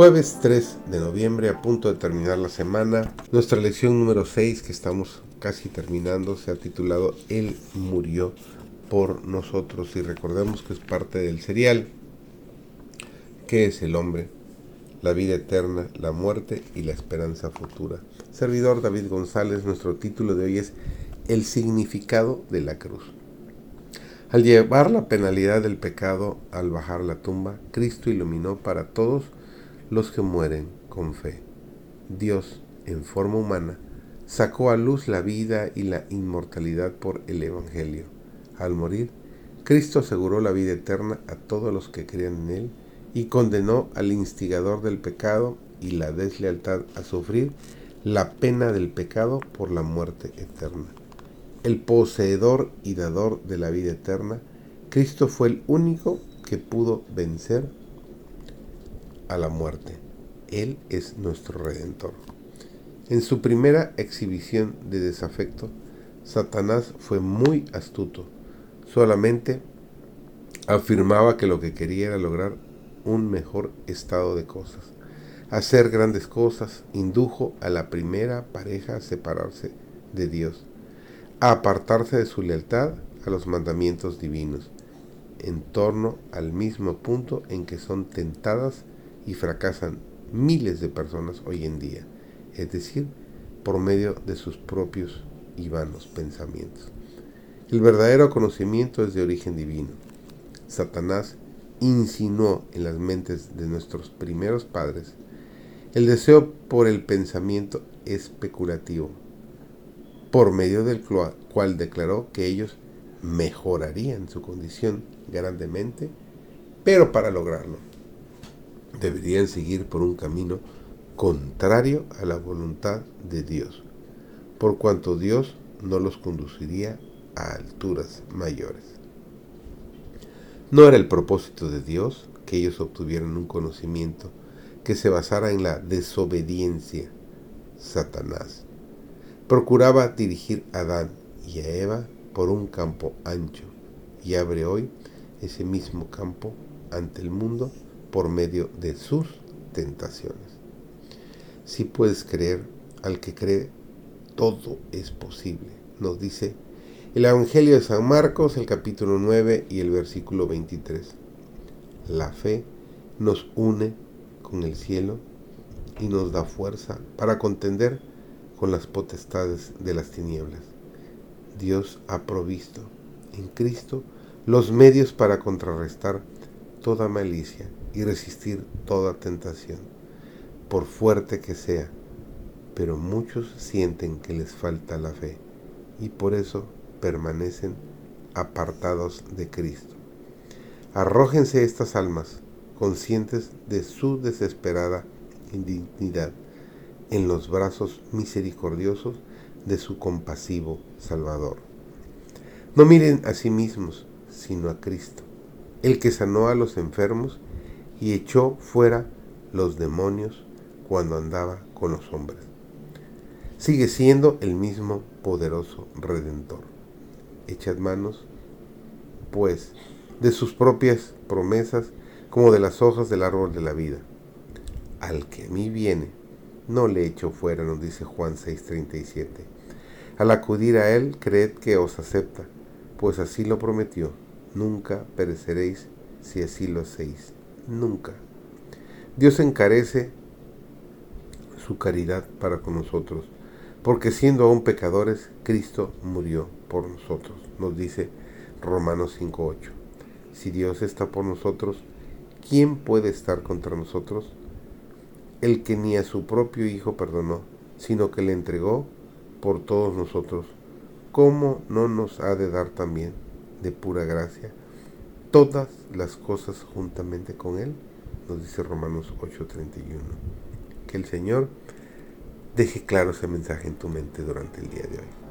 Jueves 3 de noviembre, a punto de terminar la semana. Nuestra lección número 6, que estamos casi terminando, se ha titulado Él murió por nosotros. Y recordemos que es parte del serial. ¿Qué es el hombre? La vida eterna, la muerte y la esperanza futura. Servidor David González, nuestro título de hoy es El significado de la cruz. Al llevar la penalidad del pecado al bajar la tumba, Cristo iluminó para todos los que mueren con fe. Dios, en forma humana, sacó a luz la vida y la inmortalidad por el Evangelio. Al morir, Cristo aseguró la vida eterna a todos los que crean en Él y condenó al instigador del pecado y la deslealtad a sufrir la pena del pecado por la muerte eterna. El poseedor y dador de la vida eterna, Cristo fue el único que pudo vencer a la muerte. Él es nuestro redentor. En su primera exhibición de desafecto, Satanás fue muy astuto. Solamente afirmaba que lo que quería era lograr un mejor estado de cosas. Hacer grandes cosas indujo a la primera pareja a separarse de Dios, a apartarse de su lealtad a los mandamientos divinos, en torno al mismo punto en que son tentadas y fracasan miles de personas hoy en día, es decir, por medio de sus propios y vanos pensamientos. El verdadero conocimiento es de origen divino. Satanás insinuó en las mentes de nuestros primeros padres el deseo por el pensamiento especulativo, por medio del cual declaró que ellos mejorarían su condición grandemente, pero para lograrlo deberían seguir por un camino contrario a la voluntad de Dios, por cuanto Dios no los conduciría a alturas mayores. No era el propósito de Dios que ellos obtuvieran un conocimiento que se basara en la desobediencia. Satanás procuraba dirigir a Adán y a Eva por un campo ancho y abre hoy ese mismo campo ante el mundo por medio de sus tentaciones. Si puedes creer, al que cree, todo es posible, nos dice el Evangelio de San Marcos, el capítulo 9 y el versículo 23. La fe nos une con el cielo y nos da fuerza para contender con las potestades de las tinieblas. Dios ha provisto en Cristo los medios para contrarrestar toda malicia y resistir toda tentación, por fuerte que sea. Pero muchos sienten que les falta la fe y por eso permanecen apartados de Cristo. Arrójense estas almas, conscientes de su desesperada indignidad, en los brazos misericordiosos de su compasivo Salvador. No miren a sí mismos, sino a Cristo, el que sanó a los enfermos y echó fuera los demonios cuando andaba con los hombres. Sigue siendo el mismo poderoso redentor. Echad manos, pues, de sus propias promesas como de las hojas del árbol de la vida. Al que a mí viene, no le echo fuera, nos dice Juan 6:37. Al acudir a él, creed que os acepta, pues así lo prometió. Nunca pereceréis si así lo hacéis nunca. Dios encarece su caridad para con nosotros, porque siendo aún pecadores, Cristo murió por nosotros, nos dice Romanos 5.8. Si Dios está por nosotros, ¿quién puede estar contra nosotros? El que ni a su propio Hijo perdonó, sino que le entregó por todos nosotros, ¿cómo no nos ha de dar también de pura gracia todas las cosas juntamente con Él, nos dice Romanos 8:31. Que el Señor deje claro ese mensaje en tu mente durante el día de hoy.